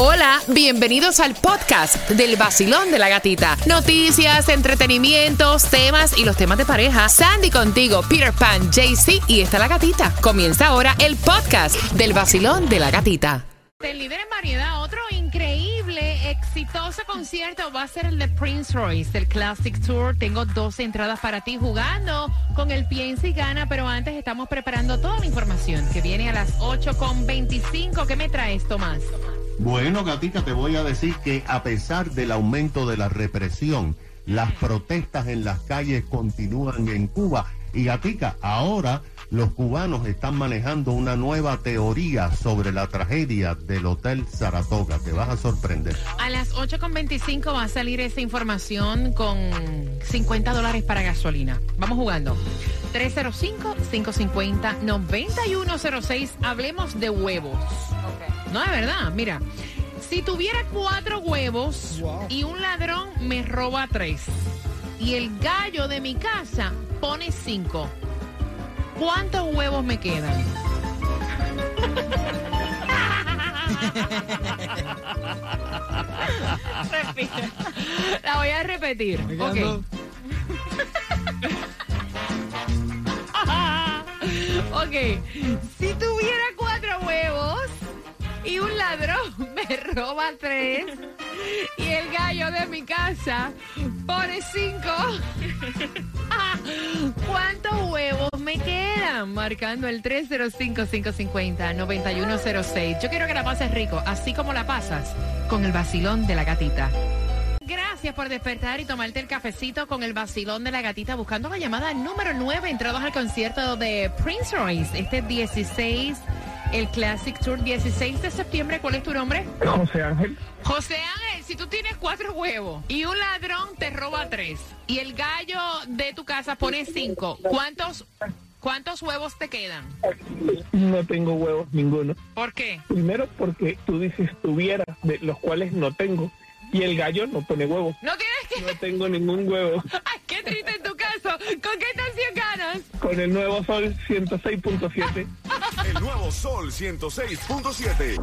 Hola, bienvenidos al podcast del vacilón de la gatita. Noticias, entretenimientos, temas y los temas de pareja. Sandy contigo, Peter Pan, JC y está la gatita. Comienza ahora el podcast del vacilón de la gatita. El líder en variedad, otro increíble, exitoso concierto va a ser el de Prince Royce, el Classic Tour. Tengo dos entradas para ti jugando con el Piensa y Gana, pero antes estamos preparando toda la información que viene a las 8.25. ¿Qué me traes, Tomás? Bueno, Gatica, te voy a decir que a pesar del aumento de la represión, las protestas en las calles continúan en Cuba. Y Gatica, ahora los cubanos están manejando una nueva teoría sobre la tragedia del Hotel Saratoga. Te vas a sorprender. A las 8.25 va a salir esa información con 50 dólares para gasolina. Vamos jugando. 305-550-9106. Hablemos de huevos. No, es verdad. Mira, si tuviera cuatro huevos y un ladrón me roba tres y el gallo de mi casa pone cinco, ¿cuántos huevos me quedan? La voy a repetir. Ok. ok. Si tuviera cuatro huevos y un ladrón me roba tres y el gallo de mi casa pone cinco. ¿Cuántos huevos me quedan? Marcando el 305-550-9106. Yo quiero que la pases rico, así como la pasas con el vacilón de la gatita. Gracias por despertar y tomarte el cafecito con el vacilón de la gatita buscando la llamada número 9 entrados al concierto de Prince Royce este 16 el Classic Tour 16 de septiembre. ¿Cuál es tu nombre? José Ángel. José Ángel, si tú tienes cuatro huevos y un ladrón te roba tres y el gallo de tu casa pone cinco, ¿cuántos, cuántos huevos te quedan? No tengo huevos ninguno. ¿Por qué? Primero porque tú dices tuviera, de los cuales no tengo. Y el gallo no pone huevos. No tienes que... No tengo ningún huevo. Ay, qué triste en tu caso. ¿Con qué estación ganas? Con el nuevo sol 106.7. El nuevo Sol 106.7.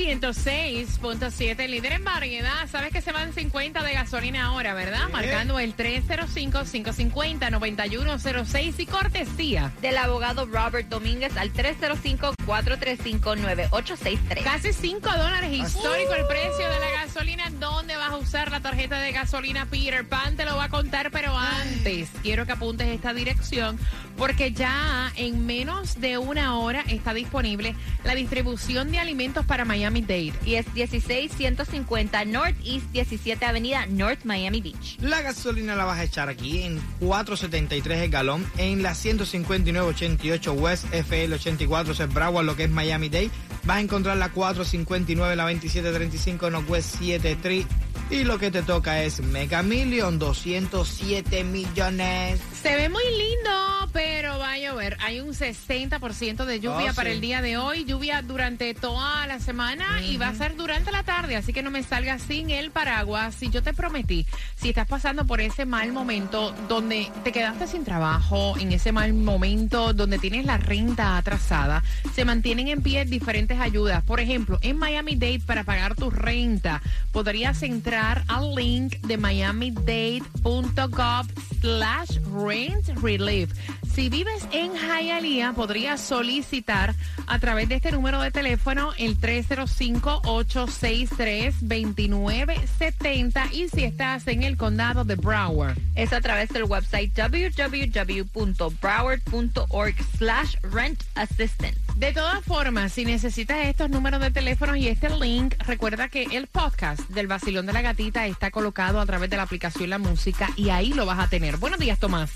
106.7, líder en variedad. Sabes que se van 50 de gasolina ahora, ¿verdad? Marcando el 305-550-9106 y cortesía. del abogado Robert Domínguez al 305-435-9863. Casi 5 dólares histórico el precio de la gasolina. ¿Dónde a usar la tarjeta de gasolina Peter Pan? Te lo va a contar, pero antes quiero que apuntes esta dirección porque ya en menos de una hora está disponible la distribución de alimentos para Miami-Dade. Y es 16150 Northeast 17 Avenida North Miami Beach. La gasolina la vas a echar aquí en 4.73 el galón, en la 159.88 West FL 84 es Broward, lo que es Miami Dade. Vas a encontrar la 4.59, la 27.35 Northwest 73 y lo que te toca es Mega Million, 207 millones. Se ve muy lindo, pero va a llover. Hay un 60% de lluvia Oh, para sí. el día de hoy, lluvia durante toda la semana y va a ser durante la tarde, así que no me salgas sin el paraguas. Si yo te prometí, si estás pasando por ese mal momento donde te quedaste sin trabajo, en ese mal momento donde tienes la renta atrasada, se mantienen en pie diferentes ayudas. Por ejemplo, en Miami Dade para pagar tu renta, podrías entrar al link de miamidade.gov slash rent relief. Si vives en Hialeah, podrías solicitar a través de este número de teléfono el 305-863-2970 y si estás en el condado de Broward. Es a través del website www.broward.org slash rent assistance. De todas formas, si necesitas estos números de teléfonos y este link, recuerda que el podcast del Vacilón de la Gatita está colocado a través de la aplicación La Música y ahí lo vas a tener. Buenos días, Tomás.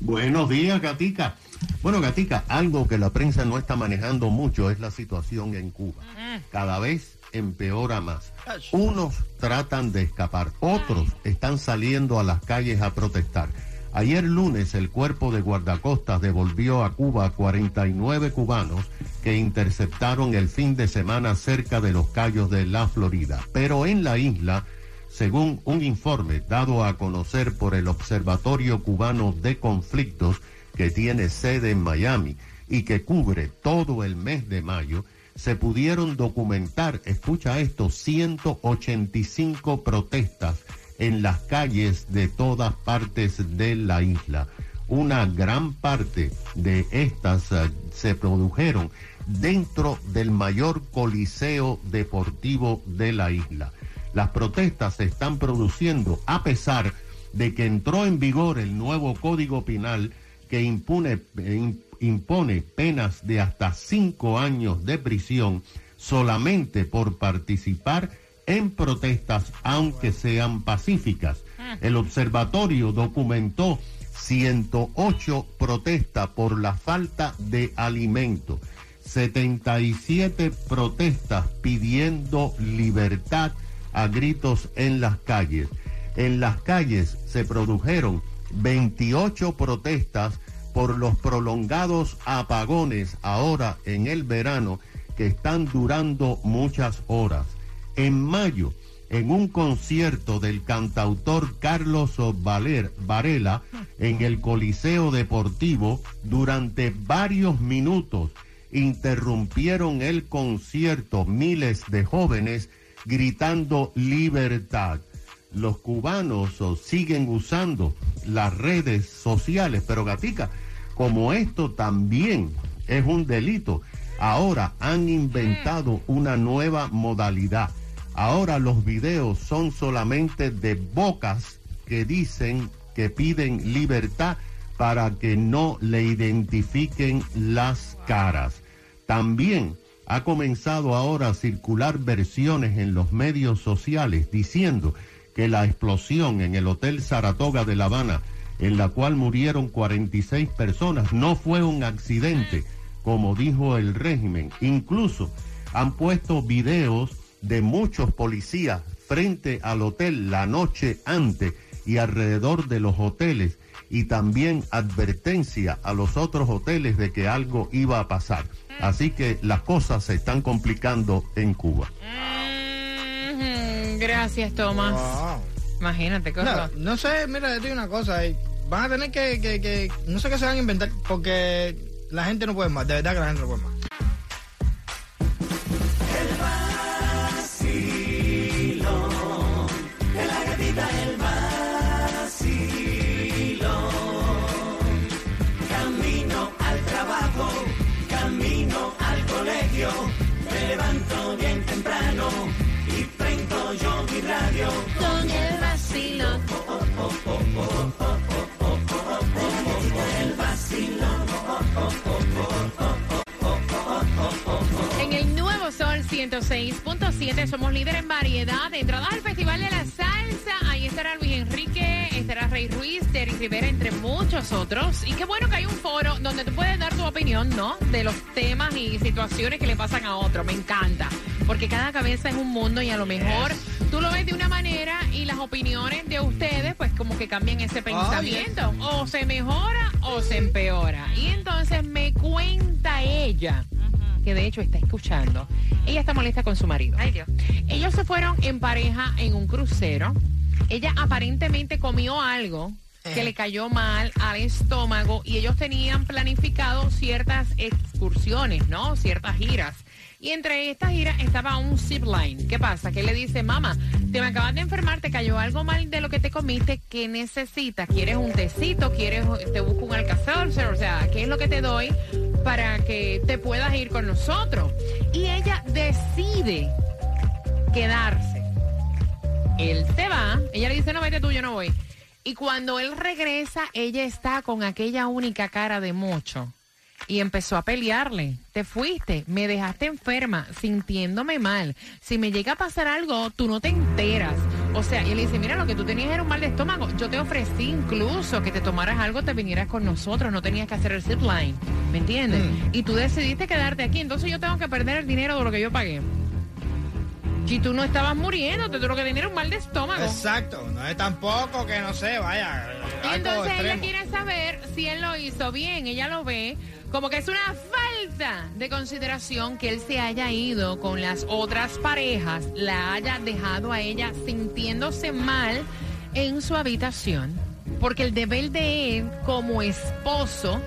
Buenos días, Gatica. Bueno, Gatica, algo que la prensa no está manejando mucho es la situación en Cuba. Cada vez empeora más. Unos tratan de escapar, otros están saliendo a las calles a protestar. Ayer lunes el cuerpo de guardacostas devolvió a Cuba 49 cubanos que interceptaron el fin de semana cerca de los Cayos de la Florida. Pero en la isla, según un informe dado a conocer por el Observatorio Cubano de Conflictos, que tiene sede en Miami y que cubre todo el mes de mayo, se pudieron documentar, escucha esto, 185 protestas en las calles de todas partes de la isla. Una gran parte de estas uh, se produjeron dentro del mayor coliseo deportivo de la isla. Las protestas se están produciendo a pesar de que entró en vigor el nuevo Código Penal que impone, eh, impone penas de hasta cinco años de prisión solamente por participar en protestas, aunque sean pacíficas. El observatorio documentó 108 protestas por la falta de alimento, 77 protestas pidiendo libertad a gritos en las calles. En las calles se produjeron 28 protestas por los prolongados apagones ahora en el verano que están durando muchas horas. En mayo, en un concierto del cantautor Carlos Valer, Varela en el Coliseo Deportivo, durante varios minutos interrumpieron el concierto miles de jóvenes gritando libertad. Los cubanos siguen usando las redes sociales, pero Gatica, como esto también es un delito, ahora han inventado una nueva modalidad Ahora los videos son solamente de bocas que dicen que piden libertad para que no le identifiquen las caras. También ha comenzado ahora a circular versiones en los medios sociales diciendo que la explosión en el Hotel Saratoga de La Habana, en la cual murieron 46 personas, no fue un accidente, como dijo el régimen. Incluso han puesto videos de muchos policías frente al hotel la noche antes y alrededor de los hoteles y también advertencia a los otros hoteles de que algo iba a pasar. Así que las cosas se están complicando en Cuba. Gracias, Tomás. Imagínate, no, no, sé, mira, te digo una cosa. Eh, van a tener que, que, que, no sé qué se van a inventar, porque la gente no puede más, de verdad que la gente no puede más. 106.7 somos líder en variedad. De entrada al Festival de la Salsa, ahí estará Luis Enrique, estará Rey Ruiz, Terry Rivera, entre muchos otros. Y qué bueno que hay un foro donde tú puedes dar tu opinión, ¿no? De los temas y situaciones que le pasan a otro. Me encanta. Porque cada cabeza es un mundo y a lo mejor tú lo ves de una manera y las opiniones de ustedes pues como que cambian ese pensamiento. O se mejora o se empeora. Y entonces me cuenta ella que de hecho está escuchando. Ella está molesta con su marido. Ay, Dios. Ellos se fueron en pareja en un crucero. Ella aparentemente comió algo que Eh. le cayó mal al estómago y ellos tenían planificado ciertas excursiones, ¿no? Ciertas giras. Y entre estas giras estaba un zip line. ¿Qué pasa? Que le dice, mamá, te me acabas de enfermar, te cayó algo mal de lo que te comiste, ¿qué necesitas? ¿Quieres un tecito? ¿Quieres, te busco un alcázar? O sea, ¿qué es lo que te doy para que te puedas ir con nosotros? Y ella decide quedarse. Él se va, ella le dice, no, vete tú, yo no voy. Y cuando él regresa, ella está con aquella única cara de mocho. Y empezó a pelearle. Te fuiste, me dejaste enferma, sintiéndome mal. Si me llega a pasar algo, tú no te enteras. O sea, y él dice, mira, lo que tú tenías era un mal de estómago. Yo te ofrecí incluso que te tomaras algo, te vinieras con nosotros. No tenías que hacer el zip line. ¿Me entiendes? Y tú decidiste quedarte aquí. Entonces yo tengo que perder el dinero de lo que yo pagué. Y tú no estabas muriendo, tú lo que tenías era un mal de estómago. Exacto, no es tampoco que no sé, vaya. Y entonces ella quiere saber si él lo hizo bien. Ella lo ve como que es una falta de consideración que él se haya ido con las otras parejas, la haya dejado a ella sintiéndose mal en su habitación, porque el deber de él como esposo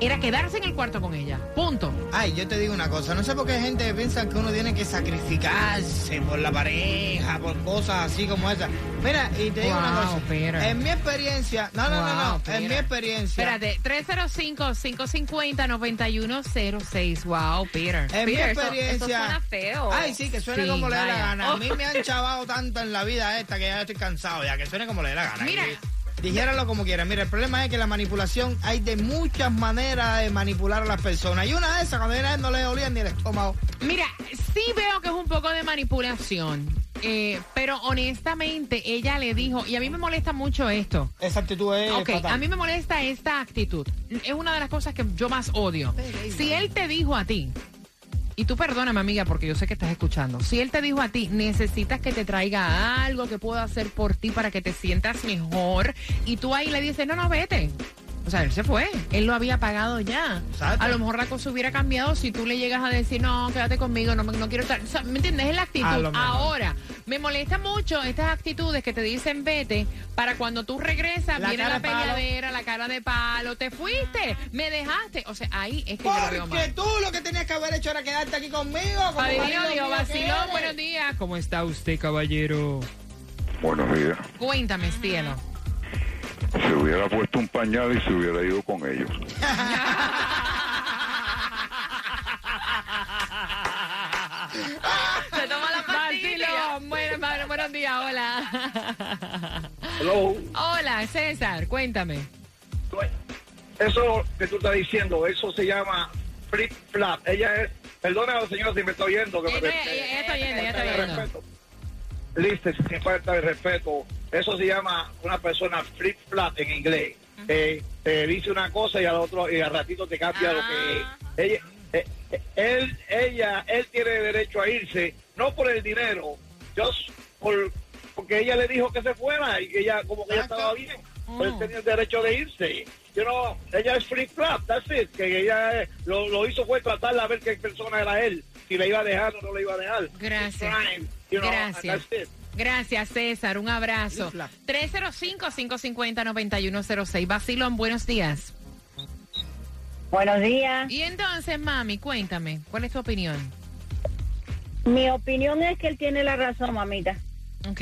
era quedarse en el cuarto con ella. Punto. Ay, yo te digo una cosa, no sé por qué hay gente que piensa que uno tiene que sacrificarse por la pareja, por cosas así como esas. Mira, y te digo una cosa, Peter. en mi experiencia, no, no, no, no, en mi experiencia, Espérate, 305-550-9106. Wow, Peter. en mi Peter, eso- experiencia, eso suena feo. Ay, sí, que suene Sí, como le dé la gana. A mí me han chavado tanto en la vida esta que ya estoy cansado, ya que suene como le dé la gana. Mira. Y- Dijéralo como quieran. Mira, el problema es que la manipulación hay de muchas maneras de manipular a las personas. Y una de esas, cuando viene a él no le dolía ni el estómago. Mira, sí veo que es un poco de manipulación, eh, pero honestamente ella le dijo, y a mí me molesta mucho esto. Esa actitud es Ok, fatal. a mí me molesta esta actitud. Es una de las cosas que yo más odio. Si él te dijo a ti, y tú perdóname amiga porque yo sé que estás escuchando, si él te dijo a ti, necesitas que te traiga algo que pueda hacer por ti para que te sientas mejor, y tú ahí le dices, no, no, vete. O sea, él se fue, él lo había pagado ya. Exacto. A lo mejor la cosa hubiera cambiado si tú le llegas a decir, no, quédate conmigo, no, me- no quiero estar. O sea, ¿Me entiendes? Es la actitud. Ahora, me molesta mucho estas actitudes que te dicen vete para cuando tú regresas, La viene la peleadera, la cara de palo, te fuiste, me dejaste. O sea, ahí es que yo lo veo Porque mal. tú lo que tenías que haber hecho era quedarte aquí conmigo. como mío que vacilón, buenos días. ¿Cómo está usted, caballero? Buenos días. Cuéntame, cielo. Se hubiera puesto un pañal y se hubiera ido con ellos. Se toma la pastilla. Bueno, bueno, buenos días, hola. Hello. Hola, César, cuéntame. Eso que tú estás diciendo, eso se llama flip flap. Ella es, perdona señora si me estoy oyendo, que Ella, me ella- ella está oyendo, ella está oyendo. Listo, sin falta de respeto. Eso se llama una persona flip flap en inglés. Eh, te dice una cosa y al otro y al ratito te cambia lo que ella, eh, eh, él, ella, él tiene derecho a irse, no por el dinero, just por, porque ella le dijo que se fuera y que ella como que ella estaba bien, pues él tenía el derecho de irse. You know, ella es free flap, that's it, que ella lo, lo hizo fue tratar de ver qué persona era él, si le iba a dejar o no le iba a dejar. Gracias. Fine, you know, Gracias. Gracias, César. Un abrazo. Flip 305-550-9106. Basilón, buenos días. Buenos días. Y entonces, mami, cuéntame, ¿cuál es tu opinión? Mi opinión es que él tiene la razón, mamita. Ok.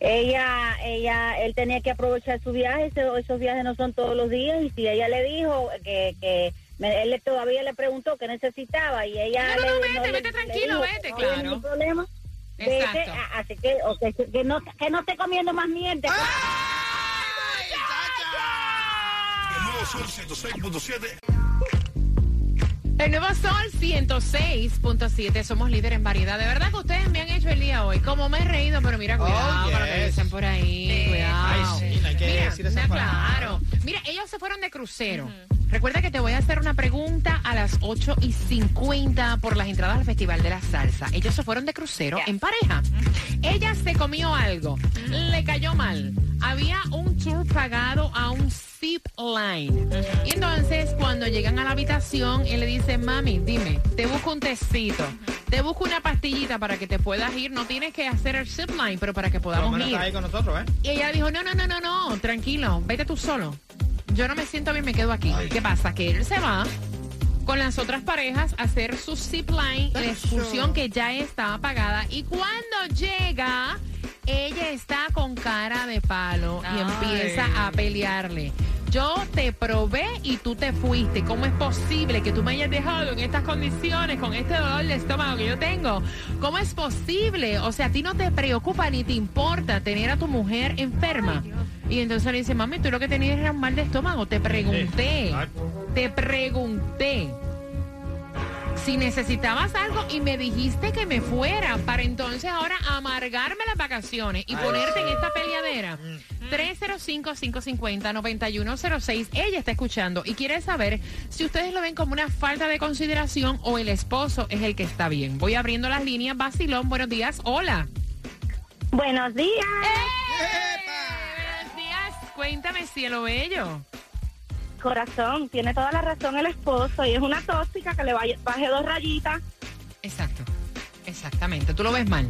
Ella, ella, él tenía que aprovechar su viaje. esos viajes no son todos los días. Y si ella le dijo que, que me- él le- todavía le preguntó que necesitaba y ella No, no, no, le, vete, le- vete le tranquilo, dijo vete, no claro. ningún problema. Exacto. así que, o que, que no, que no esté comiendo más mierda. ¡Ay, chacha! El nuevo Sol 106.7. El nuevo Sol 106.7. Somos líder en variedad. De verdad que ustedes me han hecho el día hoy. Como me he reído, pero mira, cuidado Oh, con lo que yes. dicen por ahí. Cuidado. Ay, sí, no hay que Mira, decir palabra. claro. Mira, ellos se fueron de crucero. Recuerda que te voy a hacer una pregunta a las 8 y 50 por las entradas al Festival de la Salsa. Ellos se fueron de crucero en pareja. Ella se comió algo, le cayó mal. Había un tour pagado a un zip line. Y entonces, cuando llegan a la habitación, él le dice, mami, dime, te busco un tecito, te busco una pastillita para que te puedas ir. No tienes que hacer el zip line, pero para que podamos ir. ahí con nosotros, ¿eh? Y ella dijo, no, no, no, no, no, tranquilo, vete tú solo. Yo no me siento bien, me quedo aquí. ¿Qué pasa? Que él se va con las otras parejas a hacer su zip line, la excursión que ya estaba pagada. Y cuando llega, ella está con cara de palo y empieza a pelearle. Yo te probé y tú te fuiste. ¿Cómo es posible que tú me hayas dejado en estas condiciones, con este dolor de estómago que yo tengo? ¿Cómo es posible? O sea, a ti no te preocupa ni te importa tener a tu mujer enferma. Y entonces le dice, mami, tú lo que tenías era un mal de estómago. Te pregunté. te pregunté. si necesitabas algo y me dijiste que me fuera para entonces ahora amargarme las vacaciones y ponerte en esta peleadera. 305-550-9106. Ella está escuchando y quiere saber si ustedes lo ven como una falta de consideración o el esposo es el que está bien. Voy abriendo las líneas. Basilón, buenos días. Hola. Buenos días. Buenos días. Cuéntame, cielo bello. Corazón, tiene toda la razón el esposo y es una tóxica que le vaya- baje dos rayitas. Exacto. Exactamente. ¿Tú lo ves mal?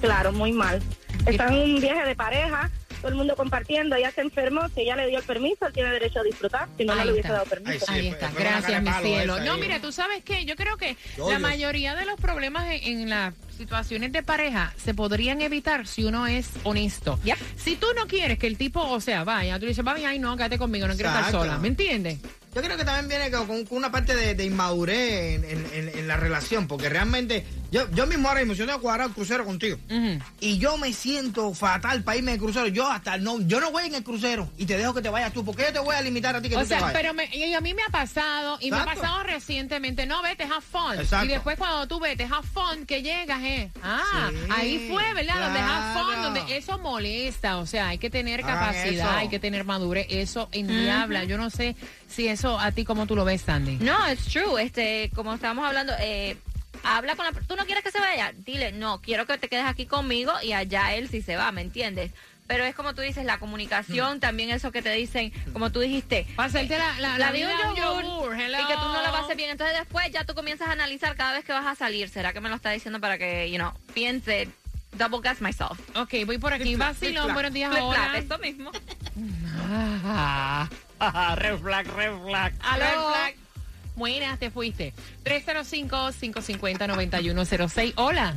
Claro, muy mal. Está en un viaje de pareja, todo el mundo compartiendo, ella se enfermó, si ella le dio el permiso, él tiene derecho a disfrutar, si no, le hubiese dado permiso. Ahí Sí, está, gracias, mi cielo. No, mira, tú sabes que yo creo que Yo, la yo- mayoría de los problemas en, en las situaciones de pareja se podrían evitar si uno es honesto. Yep. Si tú no quieres que el tipo, o sea, vaya, tú le dices, vaya, ay, no, quédate conmigo, no quiero estar sola, ¿me entiendes? Yo creo que también viene con, con una parte de, de inmadurez en, en- en- en la relación, porque realmente yo, yo mismo ahora mismo, yo tengo que cuadrar el crucero contigo. Ujú. Y yo me siento fatal para irme de crucero. Yo hasta no, yo no voy en el crucero y te dejo que te vayas tú, porque yo te voy a limitar a ti que O tú te sea, vayas. pero me- y a mí me ha pasado, y me ha Exacto. pasado recientemente, no, vete, have fun. Exacto. Y después cuando tú vete, have fun, que llegas, eh. Ah, Sí, ahí fue, ¿verdad? Donde have fun, claro. donde eso molesta, o sea, hay que tener Hagan capacidad, eso. hay que tener madurez, eso endiabla. Yo no sé si eso a ti como tú lo ves, Sandy. No, it's true. Este, como estábamos hablando, eh, habla con la ¿Tú no quieres que se vaya? Dile, no, quiero que te quedes aquí conmigo y allá él sí se va, ¿me entiendes? Pero es como tú dices, la comunicación, también eso que te dicen, como tú dijiste. Para hacerte la, la, La vida un yogur, yogur, y que tú no la vas a hacer bien. Entonces después ya tú comienzas a analizar cada vez que vas a salir. ¿Será que me lo está diciendo para que, you know, piense, double gas myself? Ok, voy por aquí. Vacilón, buenos días Flip ahora. flap, esto mismo. Ah, red flag, red flag. Aló. Red flag. Buenas, te fuiste. 305-550-9106. Hola.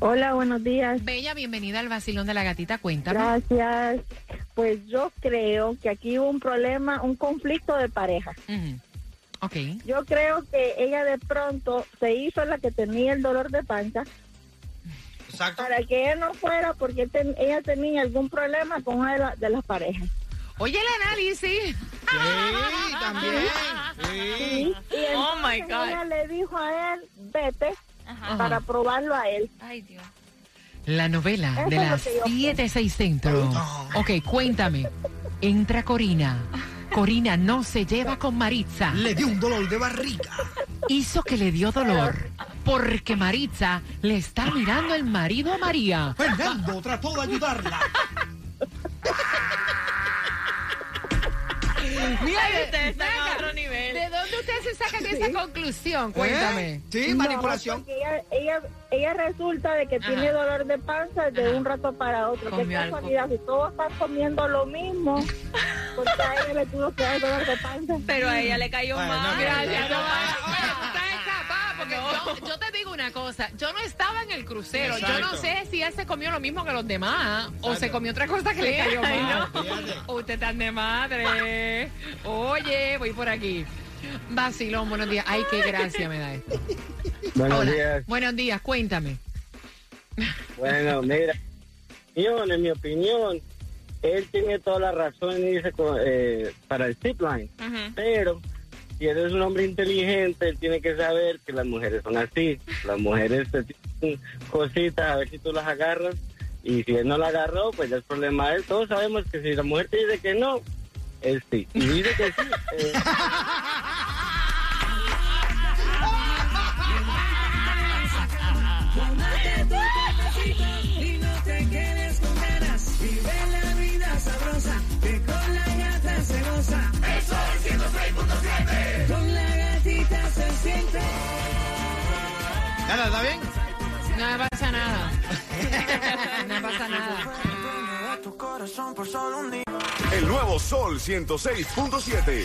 Hola, buenos días. Bella, bienvenida al vacilón de la gatita. Cuéntame. Gracias. Pues yo creo que aquí hubo un problema, un conflicto de pareja. Ujú. Ok. Yo creo que ella de pronto se hizo la que tenía el dolor de panza Exacto. para que ella no fuera porque ten- ella tenía algún problema con una de, la- de las parejas. Oye, el análisis. Sí, también. Sí. Y entonces Oh, my God. ella le dijo a él, vete Ajá. para probarlo a él. Ay, Dios. La novela Eso de las que yo 7, 6 centro. Ok, cuéntame. Entra Corina. Corina no se lleva con Maritza. Le dio un dolor de barriga. Hizo que le dio dolor. Porque Maritza le está mirando el marido a María. Fernando trató de ayudarla. Mira, de- ustedes están a saca- otro nivel. ¿De dónde ustedes se sacan esa conclusión? Cuéntame. ¿Eh? Sí, No, manipulación. ella, ella, ella resulta de que Ajá. tiene dolor de panza de Ajá. un rato para otro. Qué casualidad, si todos están comiendo lo mismo, porque a ella le tuvo que dar dolor de panza. Pero a ella le cayó Bueno, mal. no, Gracias, no, No. oye, tú estás escapada, porque yo, yo te digo una cosa, yo no estaba en el crucero, yo no sé si él se comió lo mismo que los demás o se comió otra cosa que le cayó mal. no. Usted tan de madre. Oye, voy por aquí. Vacilón, buenos días. Ay, qué gracia me da esto. Buenos Hola. días. Buenos días, cuéntame. Bueno, mira, yo, en mi opinión, él tiene toda la razón y dice eh, para el zipline, pero si eres un hombre inteligente, él tiene que saber que las mujeres son así. Las mujeres te tienen cositas, a ver si tú las agarras, y si él no la agarró, pues ya es problema de él. Todos sabemos que si la mujer te dice que no, es sí. Y dice que sí. eh, Gana, ¿está bien? No me pasa nada. No me pasa nada. El nuevo Sol 106.7.